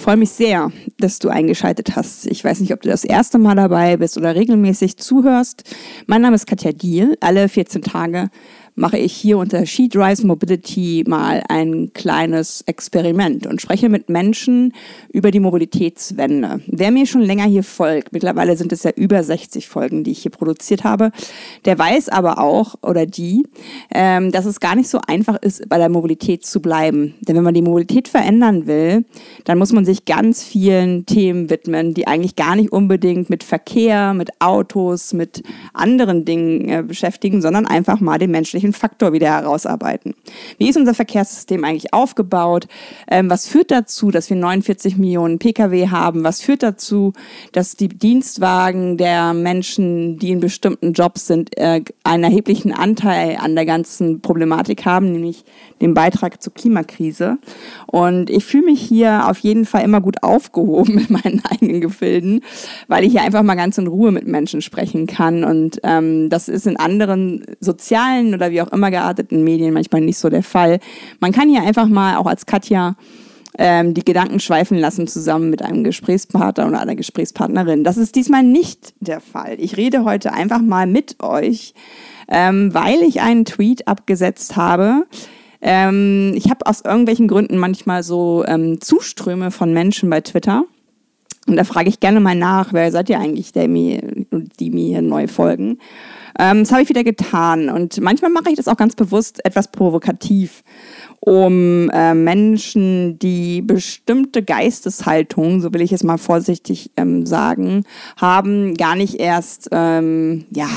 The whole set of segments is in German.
Ich freue mich sehr, dass du eingeschaltet hast. Ich weiß nicht, ob du das erste Mal dabei bist oder regelmäßig zuhörst. Mein Name ist Katja Diel. Alle 14 Tage mache ich hier unter Sheet Rise Mobility mal ein kleines Experiment und spreche mit Menschen über die Mobilitätswende. Wer mir schon länger hier folgt, mittlerweile sind es ja über 60 Folgen, die ich hier produziert habe, der weiß aber auch oder die, ähm, dass es gar nicht so einfach ist, bei der Mobilität zu bleiben. Denn wenn man die Mobilität verändern will, dann muss man sich ganz vielen Themen widmen, die eigentlich gar nicht unbedingt mit Verkehr, mit Autos, mit anderen Dingen äh, beschäftigen, sondern einfach mal den menschlichen menschlichen Faktor wieder herausarbeiten. Wie ist unser Verkehrssystem eigentlich aufgebaut? Ähm, was führt dazu, dass wir 49 Millionen Pkw haben? Was führt dazu, dass die Dienstwagen der Menschen, die in bestimmten Jobs sind, äh, einen erheblichen Anteil an der ganzen Problematik haben, nämlich den Beitrag zur Klimakrise? Und ich fühle mich hier auf jeden Fall immer gut aufgehoben mit meinen eigenen Gefilden, weil ich hier einfach mal ganz in Ruhe mit Menschen sprechen kann. Und ähm, das ist in anderen sozialen oder wie auch immer gearteten Medien manchmal nicht so der Fall. Man kann hier einfach mal auch als Katja ähm, die Gedanken schweifen lassen zusammen mit einem Gesprächspartner oder einer Gesprächspartnerin. Das ist diesmal nicht der Fall. Ich rede heute einfach mal mit euch, ähm, weil ich einen Tweet abgesetzt habe. Ähm, ich habe aus irgendwelchen Gründen manchmal so ähm, Zuströme von Menschen bei Twitter. Und da frage ich gerne mal nach, wer seid ihr eigentlich, der mir, die mir neu folgen? Ähm, das habe ich wieder getan. Und manchmal mache ich das auch ganz bewusst etwas provokativ um äh, Menschen, die bestimmte Geisteshaltung, so will ich es mal vorsichtig ähm, sagen, haben, gar nicht erst ähm, ja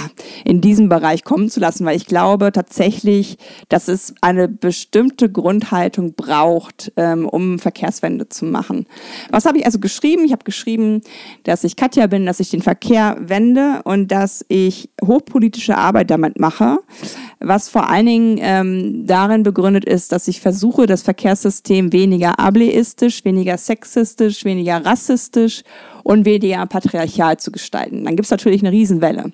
in diesem Bereich kommen zu lassen, weil ich glaube tatsächlich, dass es eine bestimmte Grundhaltung braucht, ähm, um Verkehrswende zu machen. Was habe ich also geschrieben? Ich habe geschrieben, dass ich Katja bin, dass ich den Verkehr wende und dass ich hochpolitische Arbeit damit mache, was vor allen Dingen ähm, darin begründet ist, dass ich ich versuche, das Verkehrssystem weniger ableistisch, weniger sexistisch, weniger rassistisch und weniger patriarchal zu gestalten. Dann gibt es natürlich eine Riesenwelle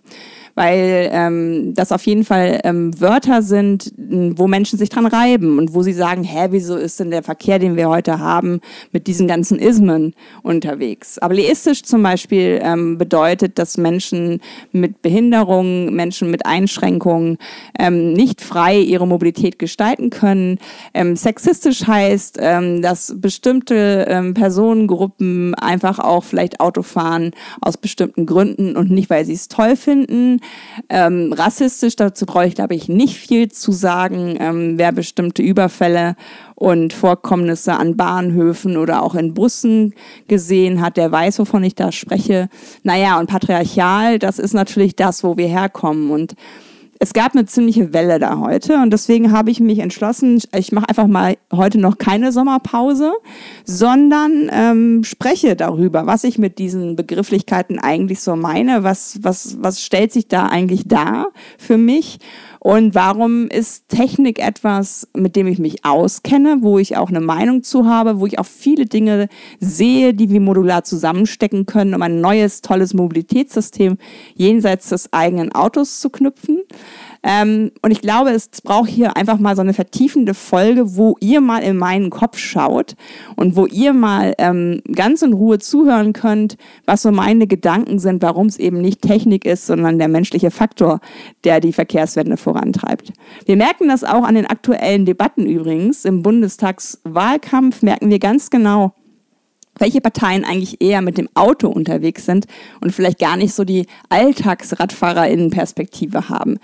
weil ähm, das auf jeden Fall ähm, Wörter sind, wo Menschen sich dran reiben und wo sie sagen, hä, wieso ist denn der Verkehr, den wir heute haben, mit diesen ganzen Ismen unterwegs? Aber leistisch zum Beispiel ähm, bedeutet, dass Menschen mit Behinderungen, Menschen mit Einschränkungen ähm, nicht frei ihre Mobilität gestalten können. Ähm, sexistisch heißt, ähm, dass bestimmte ähm, Personengruppen einfach auch vielleicht Auto fahren aus bestimmten Gründen und nicht, weil sie es toll finden. Ähm, rassistisch, dazu brauche ich, glaube ich, nicht viel zu sagen. Ähm, wer bestimmte Überfälle und Vorkommnisse an Bahnhöfen oder auch in Bussen gesehen hat, der weiß, wovon ich da spreche. Naja, und patriarchal, das ist natürlich das, wo wir herkommen. Und es gab eine ziemliche Welle da heute und deswegen habe ich mich entschlossen, ich mache einfach mal heute noch keine Sommerpause, sondern ähm, spreche darüber, was ich mit diesen Begrifflichkeiten eigentlich so meine, was, was, was stellt sich da eigentlich dar für mich und warum ist Technik etwas, mit dem ich mich auskenne, wo ich auch eine Meinung zu habe, wo ich auch viele Dinge sehe, die wir modular zusammenstecken können, um ein neues, tolles Mobilitätssystem jenseits des eigenen Autos zu knüpfen? Ähm, und ich glaube, es braucht hier einfach mal so eine vertiefende Folge, wo ihr mal in meinen Kopf schaut und wo ihr mal ähm, ganz in Ruhe zuhören könnt, was so meine Gedanken sind, warum es eben nicht Technik ist, sondern der menschliche Faktor, der die Verkehrswende vorantreibt. Wir merken das auch an den aktuellen Debatten übrigens. Im Bundestagswahlkampf merken wir ganz genau, welche Parteien eigentlich eher mit dem Auto unterwegs sind und vielleicht gar nicht so die Alltagsradfahrerinnenperspektive haben.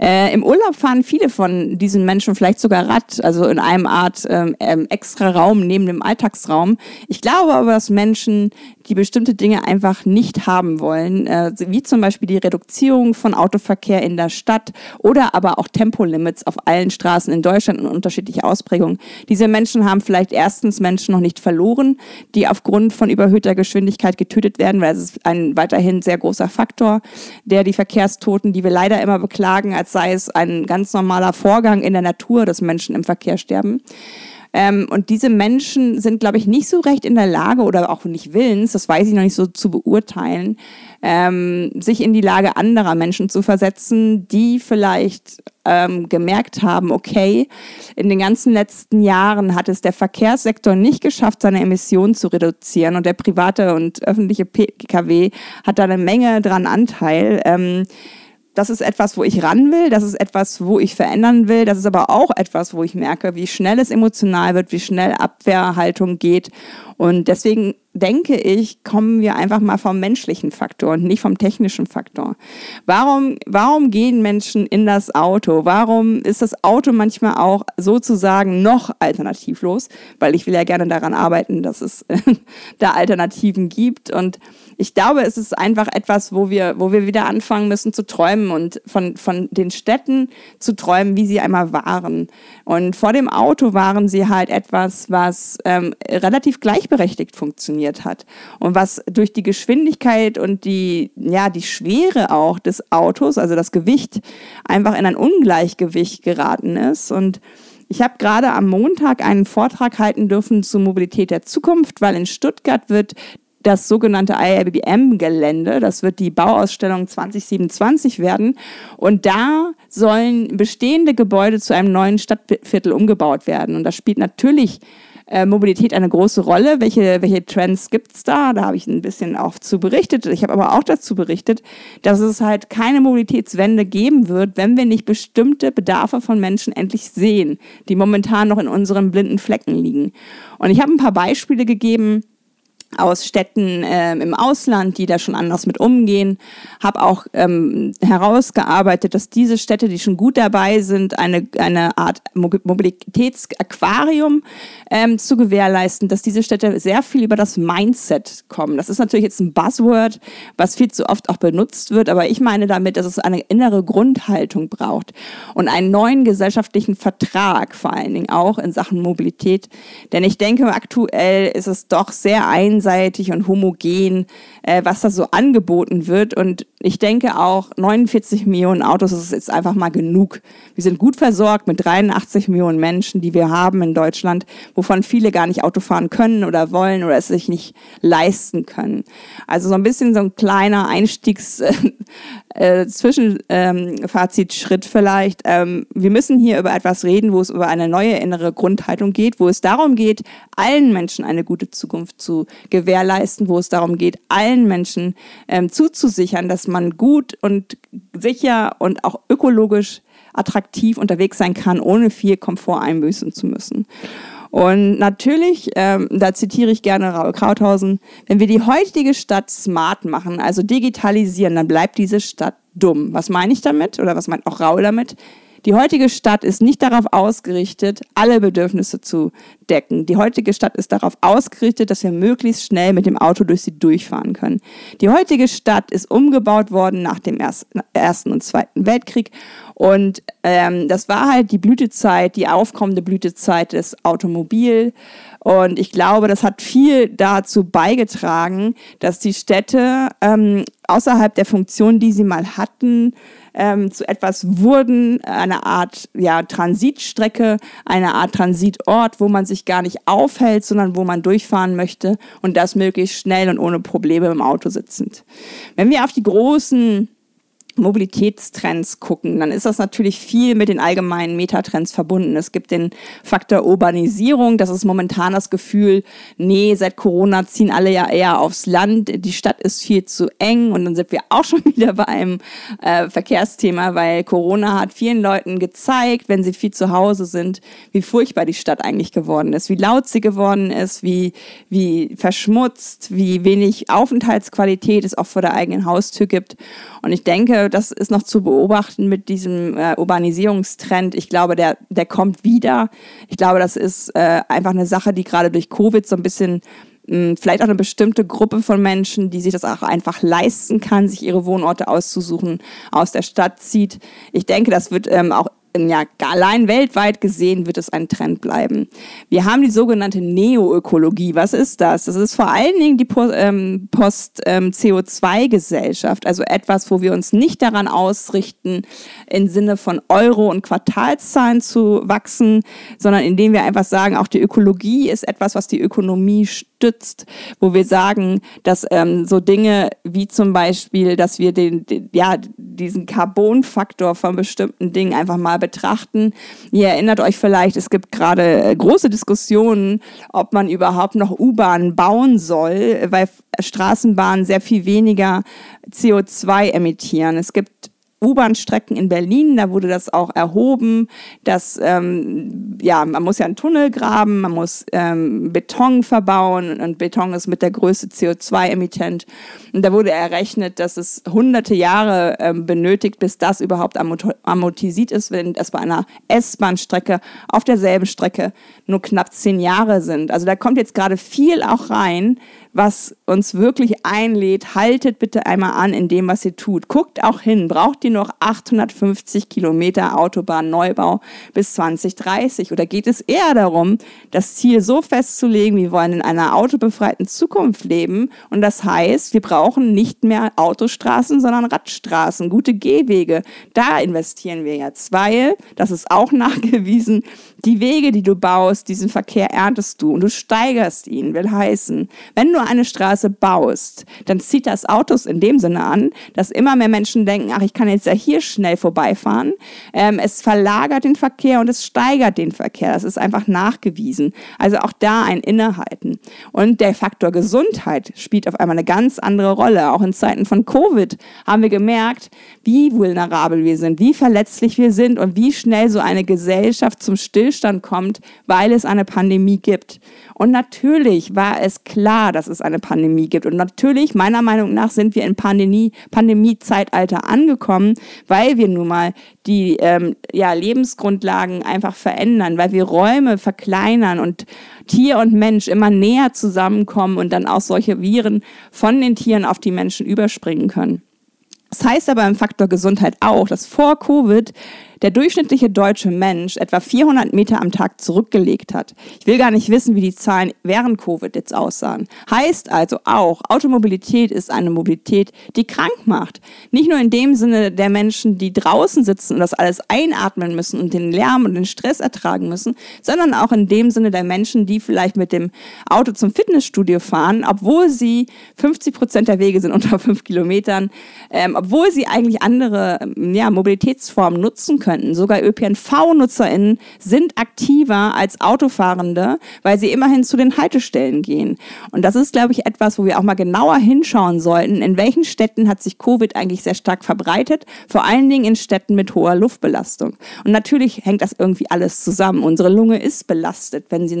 Äh, Im Urlaub fahren viele von diesen Menschen vielleicht sogar Rad, also in einem Art ähm, ähm, extra Raum neben dem Alltagsraum. Ich glaube aber, dass Menschen, die bestimmte Dinge einfach nicht haben wollen, äh, wie zum Beispiel die Reduzierung von Autoverkehr in der Stadt oder aber auch Tempolimits auf allen Straßen in Deutschland in unterschiedlicher Ausprägung. Diese Menschen haben vielleicht erstens Menschen noch nicht verloren, die aufgrund von überhöhter Geschwindigkeit getötet werden, weil es ist ein weiterhin sehr großer Faktor, der die Verkehrstoten, die wir leider immer beklagen, als sei es ein ganz normaler Vorgang in der Natur, dass Menschen im Verkehr sterben. Ähm, und diese Menschen sind, glaube ich, nicht so recht in der Lage oder auch nicht willens, das weiß ich noch nicht so zu beurteilen, ähm, sich in die Lage anderer Menschen zu versetzen, die vielleicht ähm, gemerkt haben, okay, in den ganzen letzten Jahren hat es der Verkehrssektor nicht geschafft, seine Emissionen zu reduzieren und der private und öffentliche Pkw hat da eine Menge dran Anteil. Das ist etwas, wo ich ran will, das ist etwas, wo ich verändern will, das ist aber auch etwas, wo ich merke, wie schnell es emotional wird, wie schnell Abwehrhaltung geht. Und deswegen denke ich, kommen wir einfach mal vom menschlichen Faktor und nicht vom technischen Faktor. Warum, warum gehen Menschen in das Auto? Warum ist das Auto manchmal auch sozusagen noch alternativlos? Weil ich will ja gerne daran arbeiten, dass es da Alternativen gibt. Und ich glaube, es ist einfach etwas, wo wir, wo wir wieder anfangen müssen zu träumen und von, von den Städten zu träumen, wie sie einmal waren. Und vor dem Auto waren sie halt etwas, was ähm, relativ gleichberechtigt funktioniert hat. Und was durch die Geschwindigkeit und die, ja, die Schwere auch des Autos, also das Gewicht, einfach in ein Ungleichgewicht geraten ist. Und ich habe gerade am Montag einen Vortrag halten dürfen zur Mobilität der Zukunft, weil in Stuttgart wird das sogenannte IABM-Gelände, das wird die Bauausstellung 2027 werden. Und da sollen bestehende Gebäude zu einem neuen Stadtviertel umgebaut werden. Und das spielt natürlich äh, Mobilität eine große Rolle. Welche, welche Trends gibt's da? Da habe ich ein bisschen auch zu berichtet. Ich habe aber auch dazu berichtet, dass es halt keine Mobilitätswende geben wird, wenn wir nicht bestimmte Bedarfe von Menschen endlich sehen, die momentan noch in unseren blinden Flecken liegen. Und ich habe ein paar Beispiele gegeben, aus Städten äh, im Ausland, die da schon anders mit umgehen. Habe auch ähm, herausgearbeitet, dass diese Städte, die schon gut dabei sind, eine, eine Art Mobilitätsaquarium ähm, zu gewährleisten, dass diese Städte sehr viel über das Mindset kommen. Das ist natürlich jetzt ein Buzzword, was viel zu oft auch benutzt wird, aber ich meine damit, dass es eine innere Grundhaltung braucht und einen neuen gesellschaftlichen Vertrag, vor allen Dingen auch in Sachen Mobilität. Denn ich denke, aktuell ist es doch sehr einseitig, einseitig und homogen, äh, was da so angeboten wird. Und ich denke auch, 49 Millionen Autos ist jetzt einfach mal genug. Wir sind gut versorgt mit 83 Millionen Menschen, die wir haben in Deutschland, wovon viele gar nicht Auto fahren können oder wollen oder es sich nicht leisten können. Also so ein bisschen so ein kleiner Einstiegs äh, ähm, vielleicht. Ähm, wir müssen hier über etwas reden, wo es über eine neue innere Grundhaltung geht, wo es darum geht, allen Menschen eine gute Zukunft zu gewährleisten, wo es darum geht, allen Menschen ähm, zuzusichern, dass man gut und sicher und auch ökologisch attraktiv unterwegs sein kann, ohne viel Komfort einbüßen zu müssen. Und natürlich, ähm, da zitiere ich gerne Raul Krauthausen, wenn wir die heutige Stadt smart machen, also digitalisieren, dann bleibt diese Stadt dumm. Was meine ich damit? Oder was meint auch Raul damit? Die heutige Stadt ist nicht darauf ausgerichtet, alle Bedürfnisse zu decken. Die heutige Stadt ist darauf ausgerichtet, dass wir möglichst schnell mit dem Auto durch sie durchfahren können. Die heutige Stadt ist umgebaut worden nach dem Ersten und Zweiten Weltkrieg und ähm, das war halt die Blütezeit, die aufkommende Blütezeit des Automobil. Und ich glaube, das hat viel dazu beigetragen, dass die Städte ähm, außerhalb der Funktion, die sie mal hatten, ähm, zu etwas wurden, eine Art ja, Transitstrecke, eine Art Transitort, wo man sich gar nicht aufhält, sondern wo man durchfahren möchte und das möglichst schnell und ohne Probleme im Auto sitzend. Wenn wir auf die großen Mobilitätstrends gucken, dann ist das natürlich viel mit den allgemeinen Metatrends verbunden. Es gibt den Faktor Urbanisierung, das ist momentan das Gefühl, nee, seit Corona ziehen alle ja eher aufs Land, die Stadt ist viel zu eng und dann sind wir auch schon wieder bei einem äh, Verkehrsthema, weil Corona hat vielen Leuten gezeigt, wenn sie viel zu Hause sind, wie furchtbar die Stadt eigentlich geworden ist, wie laut sie geworden ist, wie, wie verschmutzt, wie wenig Aufenthaltsqualität es auch vor der eigenen Haustür gibt. Und ich denke, das ist noch zu beobachten mit diesem äh, Urbanisierungstrend. Ich glaube, der, der kommt wieder. Ich glaube, das ist äh, einfach eine Sache, die gerade durch Covid so ein bisschen hm, vielleicht auch eine bestimmte Gruppe von Menschen, die sich das auch einfach leisten kann, sich ihre Wohnorte auszusuchen, aus der Stadt zieht. Ich denke, das wird ähm, auch ja, allein weltweit gesehen wird es ein Trend bleiben. Wir haben die sogenannte Neoökologie. Was ist das? Das ist vor allen Dingen die ähm, Post-CO2-Gesellschaft, ähm, also etwas, wo wir uns nicht daran ausrichten, im Sinne von Euro- und Quartalszahlen zu wachsen, sondern indem wir einfach sagen, auch die Ökologie ist etwas, was die Ökonomie stützt, wo wir sagen, dass ähm, so Dinge wie zum Beispiel, dass wir den, den ja, diesen Carbonfaktor von bestimmten Dingen einfach mal betrachten. Ihr erinnert euch vielleicht, es gibt gerade äh, große Diskussionen, ob man überhaupt noch U-Bahnen bauen soll, weil Straßenbahnen sehr viel weniger CO2 emittieren. Es gibt U-Bahn-Strecken in Berlin, da wurde das auch erhoben, dass ähm, ja, man muss ja einen Tunnel graben, man muss ähm, Beton verbauen und Beton ist mit der größte CO2-Emittent. Und da wurde errechnet, dass es hunderte Jahre ähm, benötigt, bis das überhaupt amortisiert ist, wenn es bei einer S-Bahn-Strecke auf derselben Strecke nur knapp zehn Jahre sind. Also da kommt jetzt gerade viel auch rein, was uns wirklich einlädt, haltet bitte einmal an in dem, was ihr tut. Guckt auch hin, braucht ihr noch 850 Kilometer Autobahnneubau bis 2030? Oder geht es eher darum, das Ziel so festzulegen, wir wollen in einer autobefreiten Zukunft leben und das heißt, wir brauchen nicht mehr Autostraßen, sondern Radstraßen, gute Gehwege. Da investieren wir jetzt, weil, das ist auch nachgewiesen, die Wege, die du baust, diesen Verkehr erntest du und du steigerst ihn, will heißen, wenn du eine Straße baust, dann zieht das Autos in dem Sinne an, dass immer mehr Menschen denken, ach, ich kann jetzt ja hier schnell vorbeifahren. Ähm, es verlagert den Verkehr und es steigert den Verkehr. Das ist einfach nachgewiesen. Also auch da ein Innehalten. Und der Faktor Gesundheit spielt auf einmal eine ganz andere Rolle. Auch in Zeiten von Covid haben wir gemerkt, wie vulnerabel wir sind, wie verletzlich wir sind und wie schnell so eine Gesellschaft zum Stillstand Stillstand kommt, weil es eine Pandemie gibt. Und natürlich war es klar, dass es eine Pandemie gibt. Und natürlich, meiner Meinung nach, sind wir in Pandemie, Pandemie-Zeitalter angekommen, weil wir nun mal die ähm, ja, Lebensgrundlagen einfach verändern, weil wir Räume verkleinern und Tier und Mensch immer näher zusammenkommen und dann auch solche Viren von den Tieren auf die Menschen überspringen können. Das heißt aber im Faktor Gesundheit auch, dass vor Covid der durchschnittliche deutsche Mensch etwa 400 Meter am Tag zurückgelegt hat. Ich will gar nicht wissen, wie die Zahlen während Covid jetzt aussahen. Heißt also auch, Automobilität ist eine Mobilität, die krank macht. Nicht nur in dem Sinne der Menschen, die draußen sitzen und das alles einatmen müssen und den Lärm und den Stress ertragen müssen, sondern auch in dem Sinne der Menschen, die vielleicht mit dem Auto zum Fitnessstudio fahren, obwohl sie 50 Prozent der Wege sind unter fünf Kilometern, ähm, obwohl sie eigentlich andere ja, Mobilitätsformen nutzen können könnten. Sogar ÖPNV-NutzerInnen sind aktiver als Autofahrende, weil sie immerhin zu den Haltestellen gehen. Und das ist, glaube ich, etwas, wo wir auch mal genauer hinschauen sollten. In welchen Städten hat sich Covid eigentlich sehr stark verbreitet? Vor allen Dingen in Städten mit hoher Luftbelastung. Und natürlich hängt das irgendwie alles zusammen. Unsere Lunge ist belastet, wenn sie,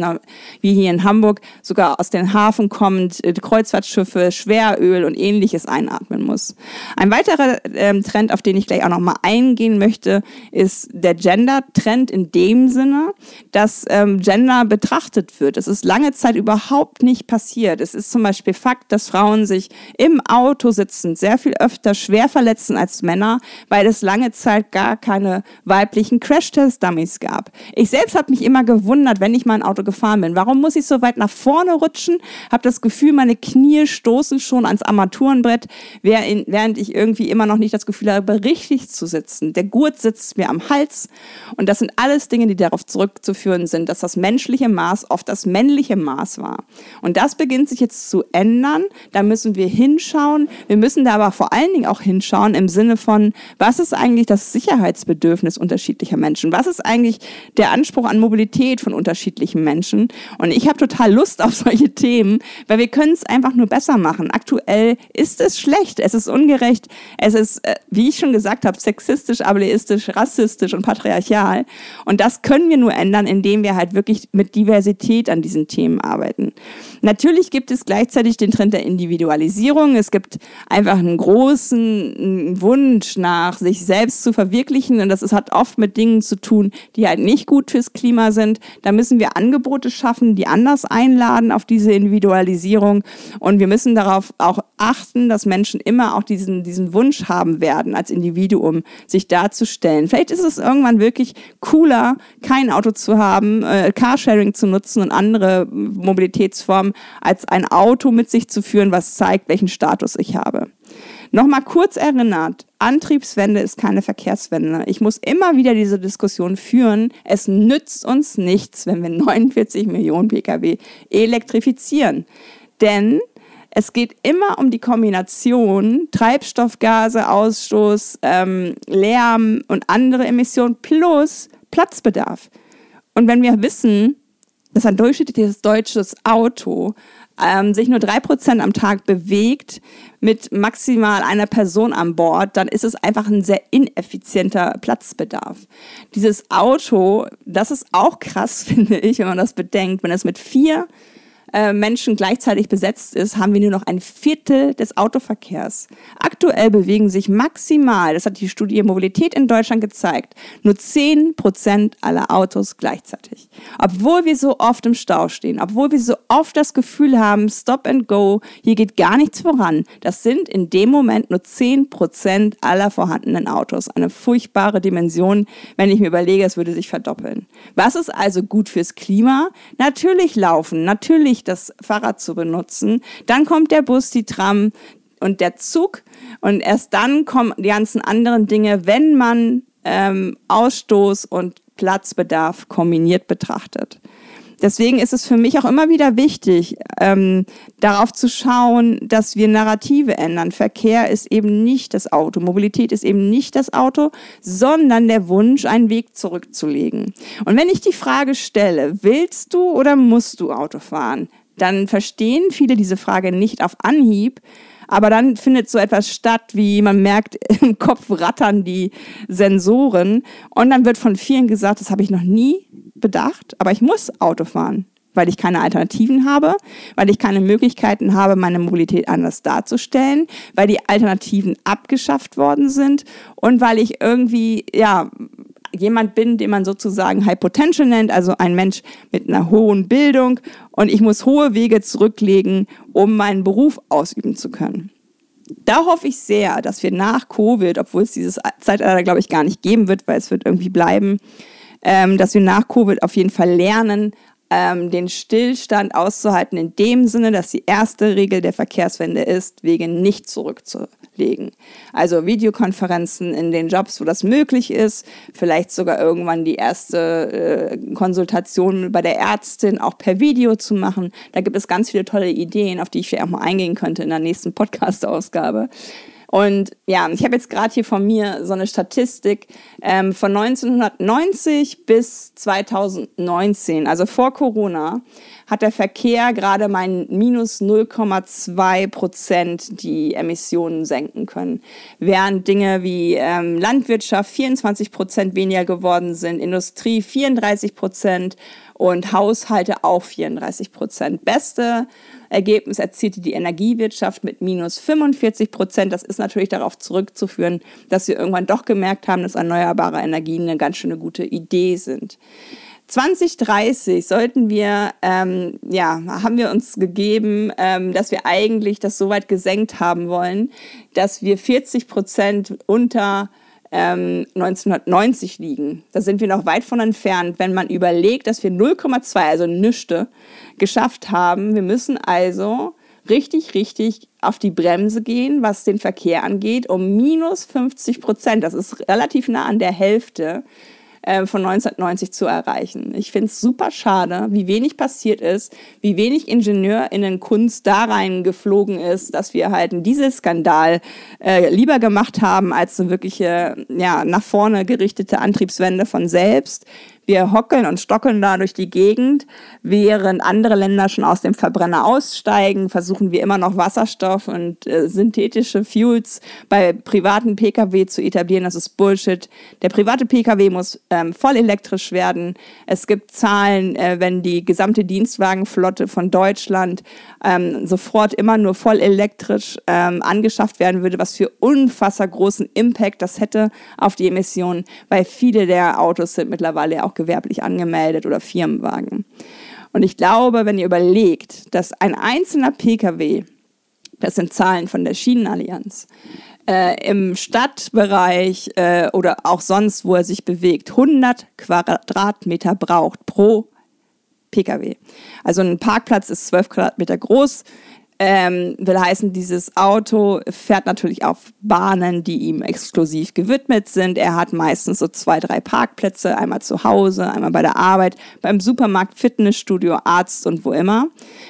wie hier in Hamburg, sogar aus den Hafen kommend, äh, Kreuzfahrtschiffe, Schweröl und ähnliches einatmen muss. Ein weiterer ähm, Trend, auf den ich gleich auch noch mal eingehen möchte, ist der Gender-Trend in dem Sinne, dass ähm, Gender betrachtet wird. Es ist lange Zeit überhaupt nicht passiert. Es ist zum Beispiel Fakt, dass Frauen sich im Auto sitzend sehr viel öfter schwer verletzen als Männer, weil es lange Zeit gar keine weiblichen Crash-Test-Dummies gab. Ich selbst habe mich immer gewundert, wenn ich mal ein Auto gefahren bin. Warum muss ich so weit nach vorne rutschen? Habe das Gefühl, meine Knie stoßen schon ans Armaturenbrett, während ich irgendwie immer noch nicht das Gefühl habe, richtig zu sitzen. Der Gurt sitzt mir am Hals. Und das sind alles Dinge, die darauf zurückzuführen sind, dass das menschliche Maß oft das männliche Maß war. Und das beginnt sich jetzt zu ändern. Da müssen wir hinschauen. Wir müssen da aber vor allen Dingen auch hinschauen im Sinne von, was ist eigentlich das Sicherheitsbedürfnis unterschiedlicher Menschen? Was ist eigentlich der Anspruch an Mobilität von unterschiedlichen Menschen? Und ich habe total Lust auf solche Themen, weil wir können es einfach nur besser machen. Aktuell ist es schlecht, es ist ungerecht, es ist, äh, wie ich schon gesagt habe, sexistisch, ableistisch, rassistisch rassistisch und patriarchal. Und das können wir nur ändern, indem wir halt wirklich mit Diversität an diesen Themen arbeiten. Natürlich gibt es gleichzeitig den Trend der Individualisierung. Es gibt einfach einen großen Wunsch nach sich selbst zu verwirklichen. Und das hat oft mit Dingen zu tun, die halt nicht gut fürs Klima sind. Da müssen wir Angebote schaffen, die anders einladen auf diese Individualisierung. Und wir müssen darauf auch achten, dass Menschen immer auch diesen, diesen Wunsch haben werden, als Individuum sich darzustellen. Vielleicht ist es irgendwann wirklich cooler, kein Auto zu haben, äh, Carsharing zu nutzen und andere Mobilitätsformen, als ein Auto mit sich zu führen, was zeigt, welchen Status ich habe. Nochmal kurz erinnert, Antriebswende ist keine Verkehrswende. Ich muss immer wieder diese Diskussion führen. Es nützt uns nichts, wenn wir 49 Millionen Pkw elektrifizieren. Denn es geht immer um die Kombination Treibstoffgase, Ausstoß, ähm, Lärm und andere Emissionen plus Platzbedarf. Und wenn wir wissen, dass ein durchschnittliches deutsches Auto ähm, sich nur drei Prozent am Tag bewegt mit maximal einer Person an Bord, dann ist es einfach ein sehr ineffizienter Platzbedarf. Dieses Auto, das ist auch krass, finde ich, wenn man das bedenkt, wenn es mit vier äh, Menschen gleichzeitig besetzt ist, haben wir nur noch ein Viertel des Autoverkehrs. Aktuell bewegen sich maximal, das hat die Studie Mobilität in Deutschland gezeigt, nur 10 Prozent aller Autos gleichzeitig. Obwohl wir so oft im Stau stehen, obwohl wir so oft das Gefühl haben, Stop and Go, hier geht gar nichts voran. Das sind in dem Moment nur 10 Prozent aller vorhandenen Autos. Eine furchtbare Dimension, wenn ich mir überlege, es würde sich verdoppeln. Was ist also gut fürs Klima? Natürlich laufen, natürlich nicht das Fahrrad zu benutzen. Dann kommt der Bus, die Tram und der Zug und erst dann kommen die ganzen anderen Dinge, wenn man ähm, Ausstoß und Platzbedarf kombiniert betrachtet. Deswegen ist es für mich auch immer wieder wichtig, ähm, darauf zu schauen, dass wir Narrative ändern. Verkehr ist eben nicht das Auto, Mobilität ist eben nicht das Auto, sondern der Wunsch, einen Weg zurückzulegen. Und wenn ich die Frage stelle, willst du oder musst du Auto fahren, dann verstehen viele diese Frage nicht auf Anhieb. Aber dann findet so etwas statt, wie man merkt, im Kopf rattern die Sensoren. Und dann wird von vielen gesagt, das habe ich noch nie bedacht, aber ich muss Auto fahren, weil ich keine Alternativen habe, weil ich keine Möglichkeiten habe, meine Mobilität anders darzustellen, weil die Alternativen abgeschafft worden sind und weil ich irgendwie, ja, jemand bin, den man sozusagen High Potential nennt, also ein Mensch mit einer hohen Bildung und ich muss hohe Wege zurücklegen, um meinen Beruf ausüben zu können. Da hoffe ich sehr, dass wir nach Covid, obwohl es dieses Zeitalter, glaube ich, gar nicht geben wird, weil es wird irgendwie bleiben, ähm, dass wir nach Covid auf jeden Fall lernen, ähm, den Stillstand auszuhalten, in dem Sinne, dass die erste Regel der Verkehrswende ist, Wege nicht zurückzulegen. Also Videokonferenzen in den Jobs, wo das möglich ist, vielleicht sogar irgendwann die erste äh, Konsultation bei der Ärztin auch per Video zu machen. Da gibt es ganz viele tolle Ideen, auf die ich vielleicht auch mal eingehen könnte in der nächsten Podcast-Ausgabe. Und ja, ich habe jetzt gerade hier von mir so eine Statistik ähm, von 1990 bis 2019, also vor Corona, hat der Verkehr gerade mal minus 0,2 Prozent die Emissionen senken können. Während Dinge wie ähm, Landwirtschaft 24 Prozent weniger geworden sind, Industrie 34 Prozent und Haushalte auch 34 Prozent. Beste Ergebnis erzielte die Energiewirtschaft mit minus 45 Prozent. Das ist natürlich darauf zurückzuführen, dass wir irgendwann doch gemerkt haben, dass erneuerbare Energien eine ganz schöne gute Idee sind. 2030 sollten wir, ähm, ja, haben wir uns gegeben, ähm, dass wir eigentlich das so weit gesenkt haben wollen, dass wir 40 Prozent unter ähm, 1990 liegen. Da sind wir noch weit von entfernt, wenn man überlegt, dass wir 0,2, also nüchte, geschafft haben. Wir müssen also richtig, richtig auf die Bremse gehen, was den Verkehr angeht, um minus 50 Prozent. Das ist relativ nah an der Hälfte äh, von 1990 zu erreichen. Ich finde es super schade, wie wenig passiert ist, wie wenig IngenieurInnen-Kunst da reingeflogen ist, dass wir halt einen Dieselskandal äh, lieber gemacht haben als eine wirkliche, ja, nach vorne gerichtete Antriebswende von selbst. Wir hockeln und stockeln da durch die Gegend, während andere Länder schon aus dem Verbrenner aussteigen, versuchen wir immer noch Wasserstoff und äh, synthetische Fuels bei privaten Pkw zu etablieren. Das ist Bullshit. Der private Pkw muss ähm, voll elektrisch werden. Es gibt Zahlen, äh, wenn die gesamte Dienstwagenflotte von Deutschland ähm, sofort immer nur voll elektrisch ähm, angeschafft werden würde, was für unfassbar großen Impact das hätte auf die Emissionen, weil viele der Autos sind mittlerweile auch gewerblich angemeldet oder Firmenwagen. Und ich glaube, wenn ihr überlegt, dass ein einzelner Pkw, das sind Zahlen von der Schienenallianz, Äh, Im Stadtbereich äh, oder auch sonst, wo er sich bewegt, 100 Quadratmeter braucht pro Pkw. Also ein Parkplatz ist 12 Quadratmeter groß. Ähm, will heißen, dieses Auto fährt natürlich auf Bahnen, die ihm exklusiv gewidmet sind. Er hat meistens so zwei, drei Parkplätze, einmal zu Hause, einmal bei der Arbeit, beim Supermarkt, Fitnessstudio, Arzt und wo immer.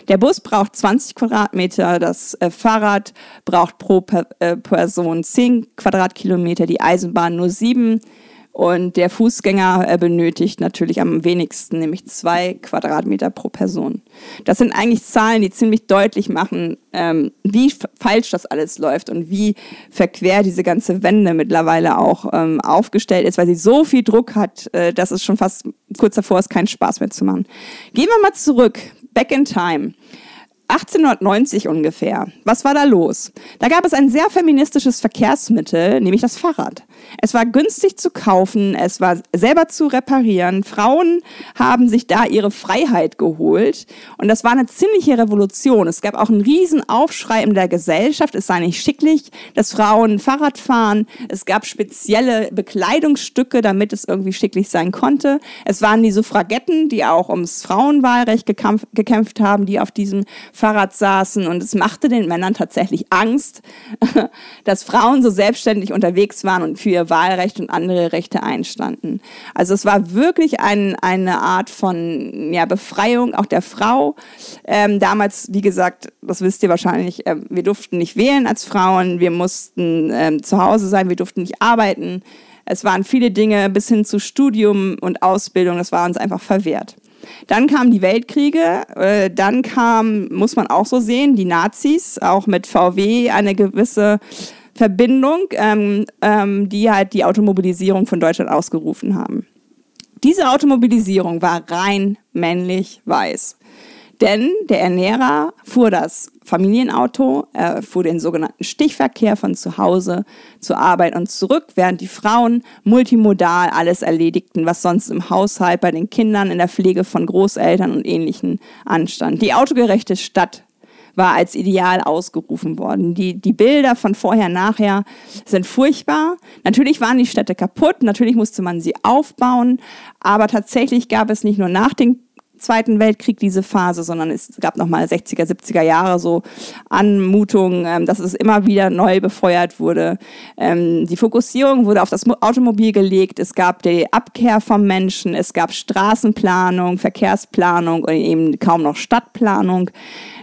Der Bus braucht 20 Quadratmeter, das äh, Fahrrad braucht pro per, äh, Person 10 Quadratkilometer, die Eisenbahn nur 7 und der Fußgänger äh, benötigt natürlich am wenigsten, nämlich zwei Quadratmeter pro Person. Das sind eigentlich Zahlen, die ziemlich deutlich machen, ähm, wie falsch das alles läuft und wie verquer diese ganze Wende mittlerweile auch ähm, aufgestellt ist, weil sie so viel Druck hat, äh, dass es schon fast kurz davor ist, keinen Spaß mehr zu machen. Gehen wir mal zurück, back in time. 1890 ungefähr. Was war da los? Da gab es ein sehr feministisches Verkehrsmittel, nämlich das Fahrrad. Es war günstig zu kaufen, es war selber zu reparieren. Frauen haben sich da ihre Freiheit geholt und das war eine ziemliche Revolution. Es gab auch einen riesen Aufschrei in der Gesellschaft. Es sei nicht schicklich, dass Frauen Fahrrad fahren. Es gab spezielle Bekleidungsstücke, damit es irgendwie schicklich sein konnte. Es waren die Suffragetten, die auch ums Frauenwahlrecht gekämpft haben, die auf diesem Fahrrad saßen und es machte den Männern tatsächlich Angst, dass Frauen so selbstständig unterwegs waren und für ihr Wahlrecht und andere Rechte einstanden. Also es war wirklich ein, eine Art von ja, Befreiung auch der Frau. Ähm, damals, wie gesagt, das wisst ihr wahrscheinlich, äh, wir durften nicht wählen als Frauen, wir mussten ähm, zu Hause sein, wir durften nicht arbeiten. Es waren viele Dinge bis hin zu Studium und Ausbildung, das war uns einfach verwehrt. Dann kamen die Weltkriege, äh, dann kam, muss man auch so sehen, die Nazis, auch mit VW eine gewisse Verbindung, ähm, ähm, die halt die Automobilisierung von Deutschland ausgerufen haben. Diese Automobilisierung war rein männlich weiß. Denn der Ernährer fuhr das Familienauto, er fuhr den sogenannten Stichverkehr von zu Hause zur Arbeit und zurück, während die Frauen multimodal alles erledigten, was sonst im Haushalt bei den Kindern, in der Pflege von Großeltern und Ähnlichen anstand. Die autogerechte Stadt war als ideal ausgerufen worden. Die, die Bilder von vorher, nachher sind furchtbar. Natürlich waren die Städte kaputt, natürlich musste man sie aufbauen, aber tatsächlich gab es nicht nur nach den Zweiten Weltkrieg diese Phase, sondern es gab nochmal 60er, 70er Jahre so Anmutungen, ähm, dass es immer wieder neu befeuert wurde. Ähm, die Fokussierung wurde auf das Automobil gelegt. Es gab die Abkehr vom Menschen. Es gab Straßenplanung, Verkehrsplanung und eben kaum noch Stadtplanung.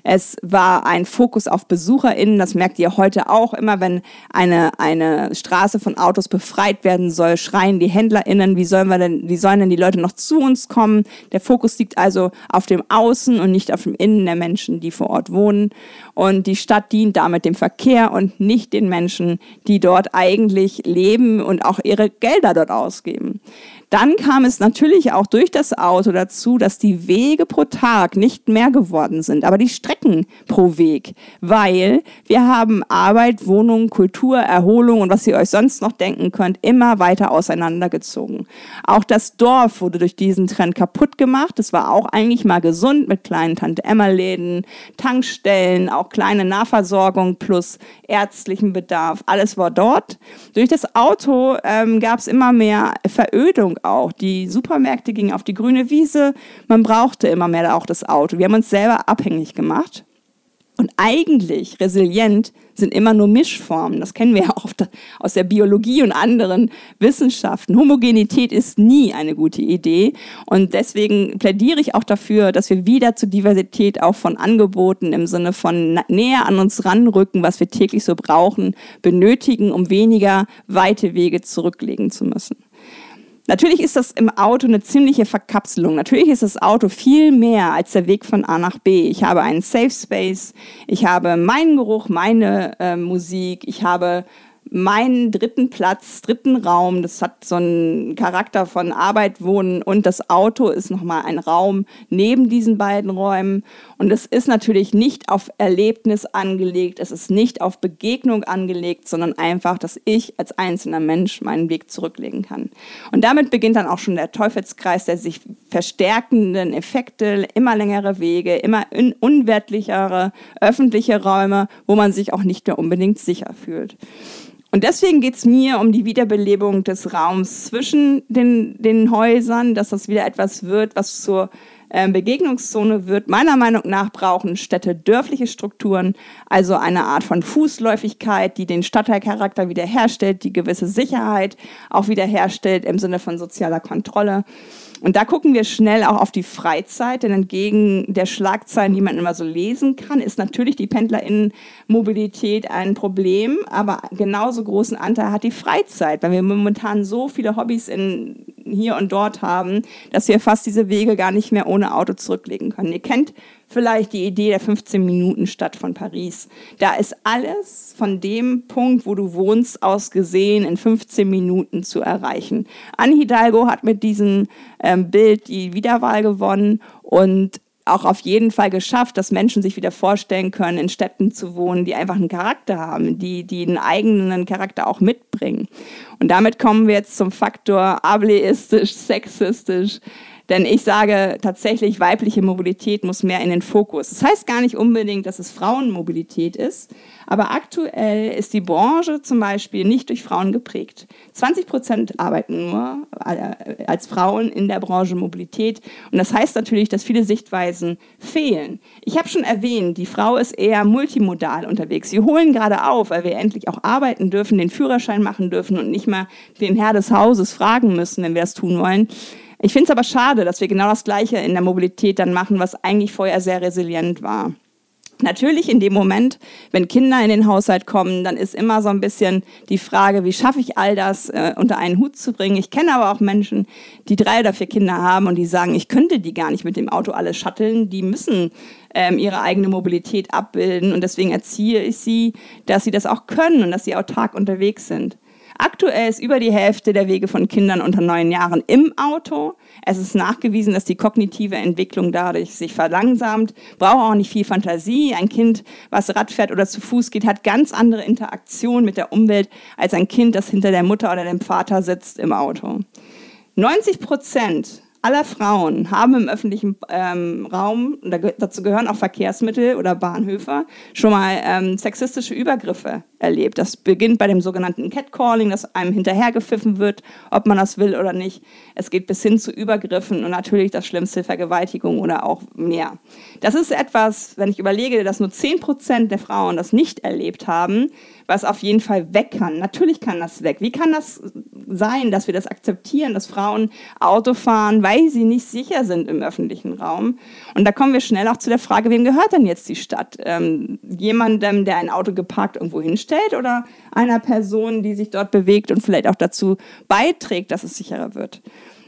Es war ein Fokus auf BesucherInnen. Das merkt ihr heute auch. Immer wenn eine, eine Straße von Autos befreit werden soll, schreien die HändlerInnen, wie sollen wir denn, wie sollen denn die Leute noch zu uns kommen? Der Fokus liegt also auf dem Außen und nicht auf dem Innen der Menschen, die vor Ort wohnen. Und die Stadt dient damit dem Verkehr und nicht den Menschen, die dort eigentlich leben und auch ihre Gelder dort ausgeben. Dann kam es natürlich auch durch das Auto dazu, dass die Wege pro Tag nicht mehr geworden sind, aber die Strecken pro Weg, weil wir haben Arbeit, Wohnung, Kultur, Erholung und was ihr euch sonst noch denken könnt, immer weiter auseinandergezogen. Auch das Dorf wurde durch diesen Trend kaputt gemacht. Es war auch eigentlich mal gesund mit kleinen Tante-Emma-Läden, Tankstellen, auch kleine Nahversorgung plus ärztlichen Bedarf. Alles war dort. Durch das Auto ähm, gab es immer mehr Verödung auch. Die Supermärkte gingen auf die grüne Wiese. Man brauchte immer mehr auch das Auto. Wir haben uns selber abhängig gemacht. Und eigentlich resilient sind immer nur Mischformen. Das kennen wir ja auch aus der Biologie und anderen Wissenschaften. Homogenität ist nie eine gute Idee. Und deswegen plädiere ich auch dafür, dass wir wieder zur Diversität auch von Angeboten im Sinne von näher an uns ranrücken, was wir täglich so brauchen, benötigen, um weniger weite Wege zurücklegen zu müssen. Natürlich ist das im Auto eine ziemliche Verkapselung. Natürlich ist das Auto viel mehr als der Weg von A nach B. Ich habe einen Safe Space, ich habe meinen Geruch, meine äh, Musik, ich habe meinen dritten Platz, dritten Raum. Das hat so einen Charakter von Arbeit, Wohnen und das Auto ist nochmal ein Raum neben diesen beiden Räumen. Und es ist natürlich nicht auf Erlebnis angelegt, es ist nicht auf Begegnung angelegt, sondern einfach, dass ich als einzelner Mensch meinen Weg zurücklegen kann. Und damit beginnt dann auch schon der Teufelskreis der sich verstärkenden Effekte, immer längere Wege, immer unwertlichere öffentliche Räume, wo man sich auch nicht mehr unbedingt sicher fühlt. Und deswegen geht es mir um die Wiederbelebung des Raums zwischen den, den Häusern, dass das wieder etwas wird, was zur äh, Begegnungszone wird. Meiner Meinung nach brauchen Städte dörfliche Strukturen, also eine Art von Fußläufigkeit, die den Stadtteilcharakter wiederherstellt, die gewisse Sicherheit auch wiederherstellt im Sinne von sozialer Kontrolle. Und da gucken wir schnell auch auf die Freizeit, denn entgegen der Schlagzeilen, die man immer so lesen kann, ist natürlich die Pendlerinnenmobilität ein Problem, aber genauso großen Anteil hat die Freizeit, weil wir momentan so viele Hobbys in, hier und dort haben, dass wir fast diese Wege gar nicht mehr ohne Auto zurücklegen können. Ihr kennt vielleicht die Idee der 15-Minuten-Stadt von Paris. Da ist alles von dem Punkt, wo du wohnst, aus gesehen in 15 Minuten zu erreichen. Anne Hidalgo hat mit diesem ähm, Bild die Wiederwahl gewonnen und auch auf jeden Fall geschafft, dass Menschen sich wieder vorstellen können, in Städten zu wohnen, die einfach einen Charakter haben, die, die einen eigenen Charakter auch mitbringen. Und damit kommen wir jetzt zum Faktor ableistisch, sexistisch, denn ich sage tatsächlich, weibliche Mobilität muss mehr in den Fokus. Das heißt gar nicht unbedingt, dass es Frauenmobilität ist, aber aktuell ist die Branche zum Beispiel nicht durch Frauen geprägt. 20 Prozent arbeiten nur äh, als Frauen in der Branche Mobilität. Und das heißt natürlich, dass viele Sichtweisen fehlen. Ich habe schon erwähnt, die Frau ist eher multimodal unterwegs. Sie holen gerade auf, weil wir endlich auch arbeiten dürfen, den Führerschein machen dürfen und nicht mal den Herr des Hauses fragen müssen, wenn wir es tun wollen. Ich finde es aber schade, dass wir genau das Gleiche in der Mobilität dann machen, was eigentlich vorher sehr resilient war. Natürlich in dem Moment, wenn Kinder in den Haushalt kommen, dann ist immer so ein bisschen die Frage, wie schaffe ich all das äh, unter einen Hut zu bringen. Ich kenne aber auch Menschen, die drei oder vier Kinder haben und die sagen, ich könnte die gar nicht mit dem Auto alle shutteln. Die müssen ähm, ihre eigene Mobilität abbilden und deswegen erziehe ich sie, dass sie das auch können und dass sie autark unterwegs sind. Aktuell ist über die Hälfte der Wege von Kindern unter neun Jahren im Auto. Es ist nachgewiesen, dass die kognitive Entwicklung dadurch sich verlangsamt. Braucht auch nicht viel Fantasie. Ein Kind, was Rad fährt oder zu Fuß geht, hat ganz andere Interaktion mit der Umwelt als ein Kind, das hinter der Mutter oder dem Vater sitzt im Auto. 90 Prozent aller Frauen haben im öffentlichen ähm, Raum, dazu gehören auch Verkehrsmittel oder Bahnhöfe, schon mal ähm, sexistische Übergriffe erlebt. Das beginnt bei dem sogenannten Catcalling, dass einem hinterhergepfiffen wird, ob man das will oder nicht. Es geht bis hin zu Übergriffen und natürlich das Schlimmste Vergewaltigung oder auch mehr. Das ist etwas, wenn ich überlege, dass nur 10% der Frauen das nicht erlebt haben, was auf jeden Fall weg kann. Natürlich kann das weg. Wie kann das sein, dass wir das akzeptieren, dass Frauen Auto fahren, weil sie nicht sicher sind im öffentlichen Raum? Und da kommen wir schnell auch zu der Frage, wem gehört denn jetzt die Stadt? Ähm, jemandem, der ein Auto geparkt irgendwo hinstellt oder einer Person, die sich dort bewegt und vielleicht auch dazu beiträgt, dass es sicherer wird?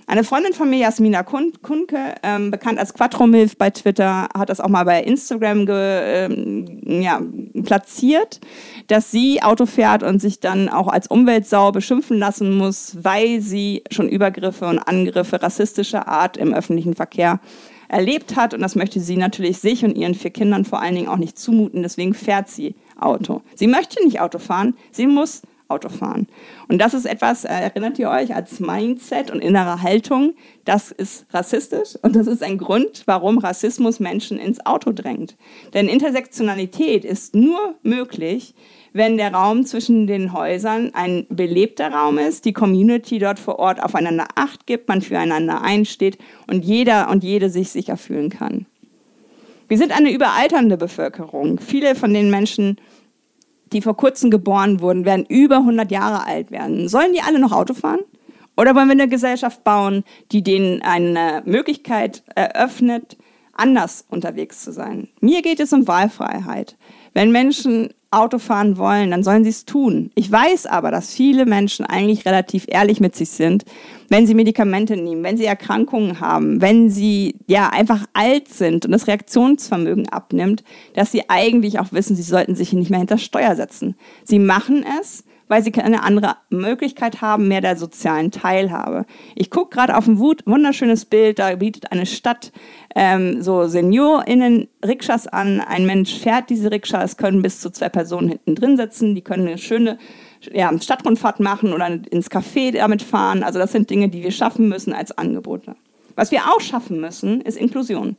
Eine Freundin von mir, Jasmina Kunke, ähm, bekannt als Quattromilf bei Twitter, hat das auch mal bei Instagram ge, ähm, ja, platziert, dass sie Auto fährt und sich dann auch als Umweltsau beschimpfen lassen muss, weil sie schon Übergriffe und Angriffe rassistischer Art im öffentlichen Verkehr erlebt hat. Und das möchte sie natürlich sich und ihren vier Kindern vor allen Dingen auch nicht zumuten. Deswegen fährt sie Auto. Sie möchte nicht Auto fahren, sie muss Auto fahren. Und das ist etwas, äh, erinnert ihr euch, als Mindset und innere Haltung, das ist rassistisch und das ist ein Grund, warum Rassismus Menschen ins Auto drängt. Denn Intersektionalität ist nur möglich, wenn der Raum zwischen den Häusern ein belebter Raum ist, die Community dort vor Ort aufeinander Acht gibt, man füreinander einsteht und jeder und jede sich sicher fühlen kann. Wir sind eine überalternde Bevölkerung. Viele von den Menschen, die vor kurzem geboren wurden, werden über 100 Jahre alt werden. Sollen die alle noch Auto fahren? Oder wollen wir eine Gesellschaft bauen, die denen eine Möglichkeit eröffnet, anders unterwegs zu sein? Mir geht es um Wahlfreiheit. Wenn Menschen Auto fahren wollen, dann sollen sie es tun. Ich weiß aber, dass viele Menschen eigentlich relativ ehrlich mit sich sind, wenn sie Medikamente nehmen, wenn sie Erkrankungen haben, wenn sie ja einfach alt sind und das Reaktionsvermögen abnimmt, dass sie eigentlich auch wissen, sie sollten sich nicht mehr hinter Steuer setzen. Sie machen es, weil sie keine andere Möglichkeit haben, mehr der sozialen Teilhabe. Ich gucke gerade auf ein wunderschönes Bild, da bietet eine Stadt ähm, so SeniorInnen Rikschas an. Ein Mensch fährt diese Rikscha, können bis zu zwei Personen hinten drin sitzen, die können eine schöne ja, Stadtrundfahrt machen oder ins Café damit fahren. Also das sind Dinge, die wir schaffen müssen als Angebote. Was wir auch schaffen müssen, ist Inklusion.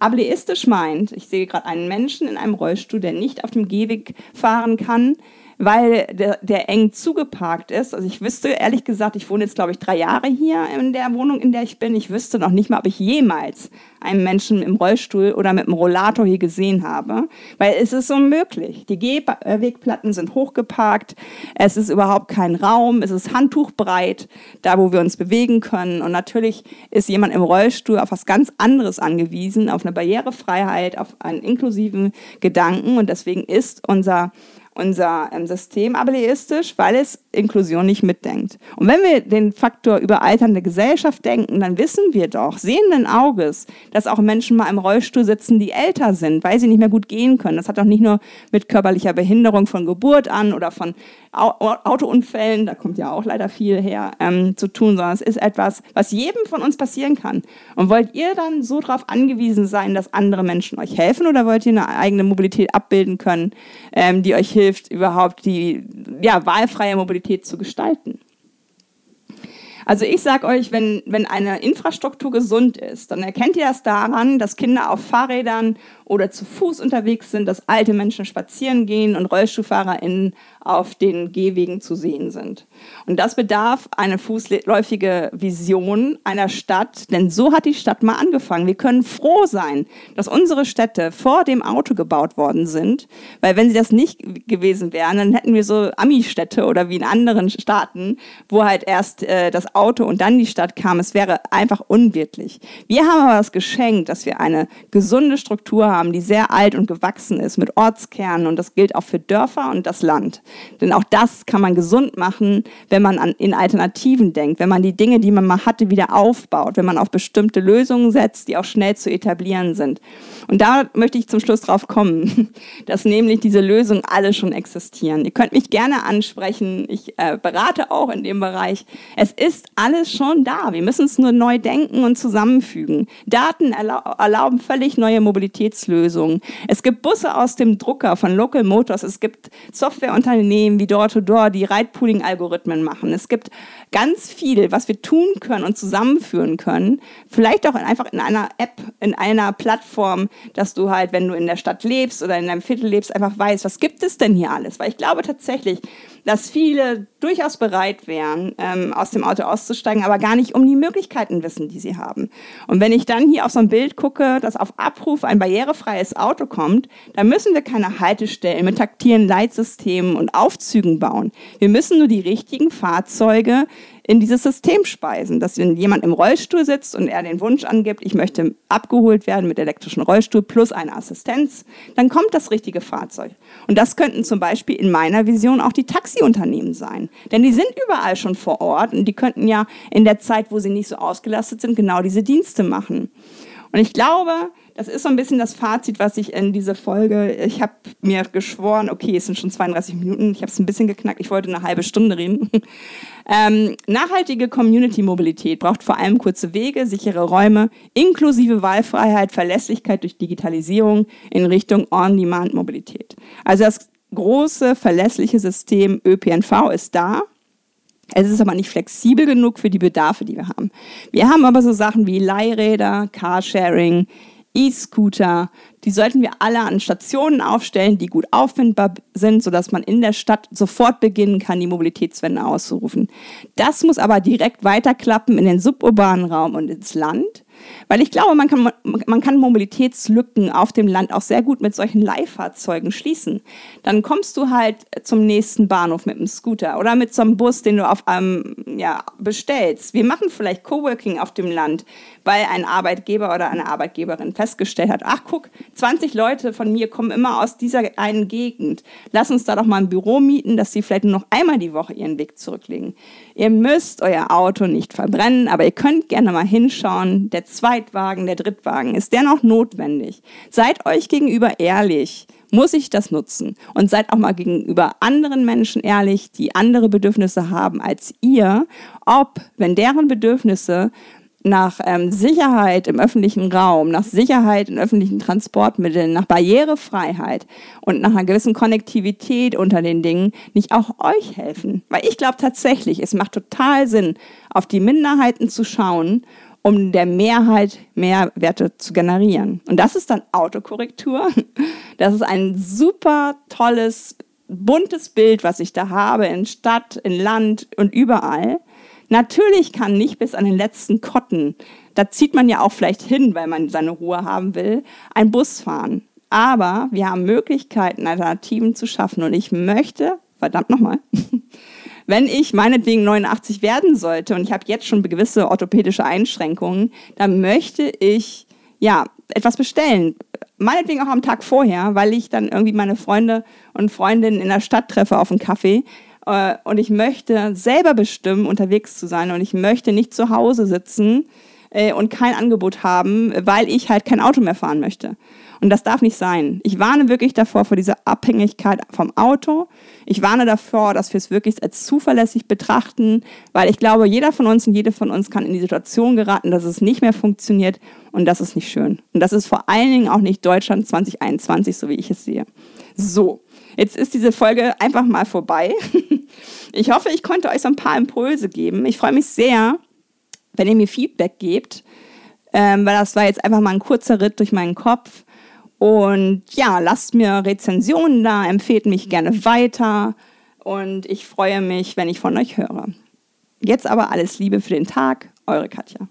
Ableistisch meint, ich sehe gerade einen Menschen in einem Rollstuhl, der nicht auf dem Gehweg fahren kann, weil der, der eng zugeparkt ist. Also ich wüsste ehrlich gesagt, ich wohne jetzt glaube ich drei Jahre hier in der Wohnung, in der ich bin. Ich wüsste noch nicht mal, ob ich jemals einen Menschen im Rollstuhl oder mit einem Rollator hier gesehen habe, weil es ist unmöglich. Die Gehwegplatten sind hochgeparkt, es ist überhaupt kein Raum, es ist handtuchbreit, da wo wir uns bewegen können. Und natürlich ist jemand im Rollstuhl auf was ganz anderes angewiesen, auf eine Barrierefreiheit, auf einen inklusiven Gedanken. Und deswegen ist unser unser ähm, System ableistisch, weil es Inklusion nicht mitdenkt. Und wenn wir den Faktor überalternde Gesellschaft denken, dann wissen wir doch sehenden Auges, dass auch Menschen mal im Rollstuhl sitzen, die älter sind, weil sie nicht mehr gut gehen können. Das hat doch nicht nur mit körperlicher Behinderung von Geburt an oder von Autounfällen, da kommt ja auch leider viel her, ähm, zu tun, sondern es ist etwas, was jedem von uns passieren kann. Und wollt ihr dann so darauf angewiesen sein, dass andere Menschen euch helfen oder wollt ihr eine eigene Mobilität abbilden können, ähm, die euch hilft, überhaupt die ja, wahlfreie Mobilität zu gestalten? Also ich sage euch, wenn, wenn eine Infrastruktur gesund ist, dann erkennt ihr das daran, dass Kinder auf Fahrrädern oder zu Fuß unterwegs sind, dass alte Menschen spazieren gehen und RollstuhlfahrerInnen auf den Gehwegen zu sehen sind. Und das bedarf eine fußläufige Vision einer Stadt, denn so hat die Stadt mal angefangen. Wir können froh sein, dass unsere Städte vor dem Auto gebaut worden sind, weil wenn sie das nicht gewesen wären, dann hätten wir so Ami-Städte oder wie in anderen Staaten, wo halt erst äh, das Auto und dann die Stadt kam. Es wäre einfach unwirklich. Wir haben aber das Geschenk, dass wir eine gesunde Struktur haben, die sehr alt und gewachsen ist mit Ortskernen und das gilt auch für Dörfer und das Land. Denn auch das kann man gesund machen, wenn man an, in Alternativen denkt, wenn man die Dinge, die man mal hatte, wieder aufbaut, wenn man auf bestimmte Lösungen setzt, die auch schnell zu etablieren sind. Und da möchte ich zum Schluss drauf kommen, dass nämlich diese Lösungen alle schon existieren. Ihr könnt mich gerne ansprechen. Ich äh, berate auch in dem Bereich. Es ist alles schon da. Wir müssen es nur neu denken und zusammenfügen. Daten erlau erlauben völlig neue Mobilitätslösungen. Es gibt Busse aus dem Drucker von Local Motors. Es gibt Softwareunternehmen wie Door-to-Door, -Door, die Ride-Pooling-Algorithmen machen. Es gibt ganz viel, was wir tun können und zusammenführen können. Vielleicht auch einfach in einer App, in einer Plattform, dass du halt, wenn du in der Stadt lebst oder in deinem Viertel lebst, einfach weißt, was gibt es denn hier alles? Weil ich glaube tatsächlich, dass viele durchaus bereit wären, ähm, aus dem Auto auszusteigen, aber gar nicht um die Möglichkeiten wissen, die sie haben. Und wenn ich dann hier auf so ein Bild gucke, dass auf Abruf ein barrierefreies Auto kommt, dann müssen wir keine Haltestellen mit taktilen Leitsystemen und Aufzügen bauen. Wir müssen nur die richtigen Fahrzeuge in dieses System speisen, dass wenn jemand im Rollstuhl sitzt und er den Wunsch angibt, ich möchte abgeholt werden mit elektrischen Rollstuhl plus eine Assistenz, dann kommt das richtige Fahrzeug. Und das könnten zum Beispiel in meiner Vision auch die Taxiunternehmen sein. Denn die sind überall schon vor Ort und die könnten ja in der Zeit, wo sie nicht so ausgelastet sind, genau diese Dienste machen. Und ich glaube, das ist so ein bisschen das Fazit, was ich in dieser Folge, ich habe mir geschworen, okay, es sind schon 32 Minuten, ich habe es ein bisschen geknackt, ich wollte eine halbe Stunde reden. Ähm, nachhaltige Community-Mobilität braucht vor allem kurze Wege, sichere Räume, inklusive Wahlfreiheit, Verlässlichkeit durch Digitalisierung in Richtung On-Demand-Mobilität. Also das große, verlässliche System ÖPNV ist da. Es ist aber nicht flexibel genug für die Bedarfe, die wir haben. Wir haben aber so Sachen wie Leihräder, Carsharing, E-Scooter. Die sollten wir alle an Stationen aufstellen, die gut auffindbar sind, sodass man in der Stadt sofort beginnen kann, die Mobilitätswende auszurufen. Das muss aber direkt weiterklappen in den suburbanen Raum und ins Land. Weil ich glaube, man kann, man kann Mobilitätslücken auf dem Land auch sehr gut mit solchen Leihfahrzeugen schließen. Dann kommst du halt zum nächsten Bahnhof mit einem Scooter oder mit so einem Bus, den du auf einem, ja, bestellst. Wir machen vielleicht Coworking auf dem Land, weil ein Arbeitgeber oder eine Arbeitgeberin festgestellt hat, ach guck, 20 Leute von mir kommen immer aus dieser einen Gegend. Lass uns da doch mal ein Büro mieten, dass sie vielleicht nur noch einmal die Woche ihren Weg zurücklegen. Ihr müsst euer Auto nicht verbrennen, aber ihr könnt gerne mal hinschauen. Der Zweitwagen, der Drittwagen, ist der noch notwendig? Seid euch gegenüber ehrlich. Muss ich das nutzen? Und seid auch mal gegenüber anderen Menschen ehrlich, die andere Bedürfnisse haben als ihr, ob, wenn deren Bedürfnisse nach ähm, Sicherheit im öffentlichen Raum, nach Sicherheit in öffentlichen Transportmitteln, nach Barrierefreiheit und nach einer gewissen Konnektivität unter den Dingen nicht auch euch helfen. Weil ich glaube tatsächlich, es macht total Sinn, auf die Minderheiten zu schauen, um der Mehrheit Mehrwerte zu generieren. Und das ist dann Autokorrektur. Das ist ein super tolles buntes Bild, was ich da habe, in Stadt, in Land und überall. Natürlich kann nicht bis an den letzten Kotten, da zieht man ja auch vielleicht hin, weil man seine Ruhe haben will, ein Bus fahren. Aber wir haben Möglichkeiten, Alternativen zu schaffen. Und ich möchte, verdammt nochmal, wenn ich meinetwegen 89 werden sollte und ich habe jetzt schon gewisse orthopädische Einschränkungen, dann möchte ich ja etwas bestellen. Meinetwegen auch am Tag vorher, weil ich dann irgendwie meine Freunde und Freundinnen in der Stadt treffe auf einen Kaffee. Äh, und ich möchte selber bestimmen, unterwegs zu sein. Und ich möchte nicht zu Hause sitzen äh, und kein Angebot haben, weil ich halt kein Auto mehr fahren möchte. Und das darf nicht sein. Ich warne wirklich davor, vor dieser Abhängigkeit vom Auto. Ich warne davor, dass wir es wirklich als zuverlässig betrachten, weil ich glaube, jeder von uns und jede von uns kann in die Situation geraten, dass es nicht mehr funktioniert und das ist nicht schön. Und das ist vor allen Dingen auch nicht Deutschland 2021, so wie ich es sehe. So, jetzt ist diese Folge einfach mal vorbei. Ich hoffe, ich konnte euch so ein paar Impulse geben. Ich freue mich sehr, wenn ihr mir Feedback gebt, ähm, weil das war jetzt einfach mal ein kurzer Ritt durch meinen Kopf. Und ja, lasst mir Rezensionen da, empfehlt mich gerne weiter und ich freue mich, wenn ich von euch höre. Jetzt aber alles Liebe für den Tag, eure Katja.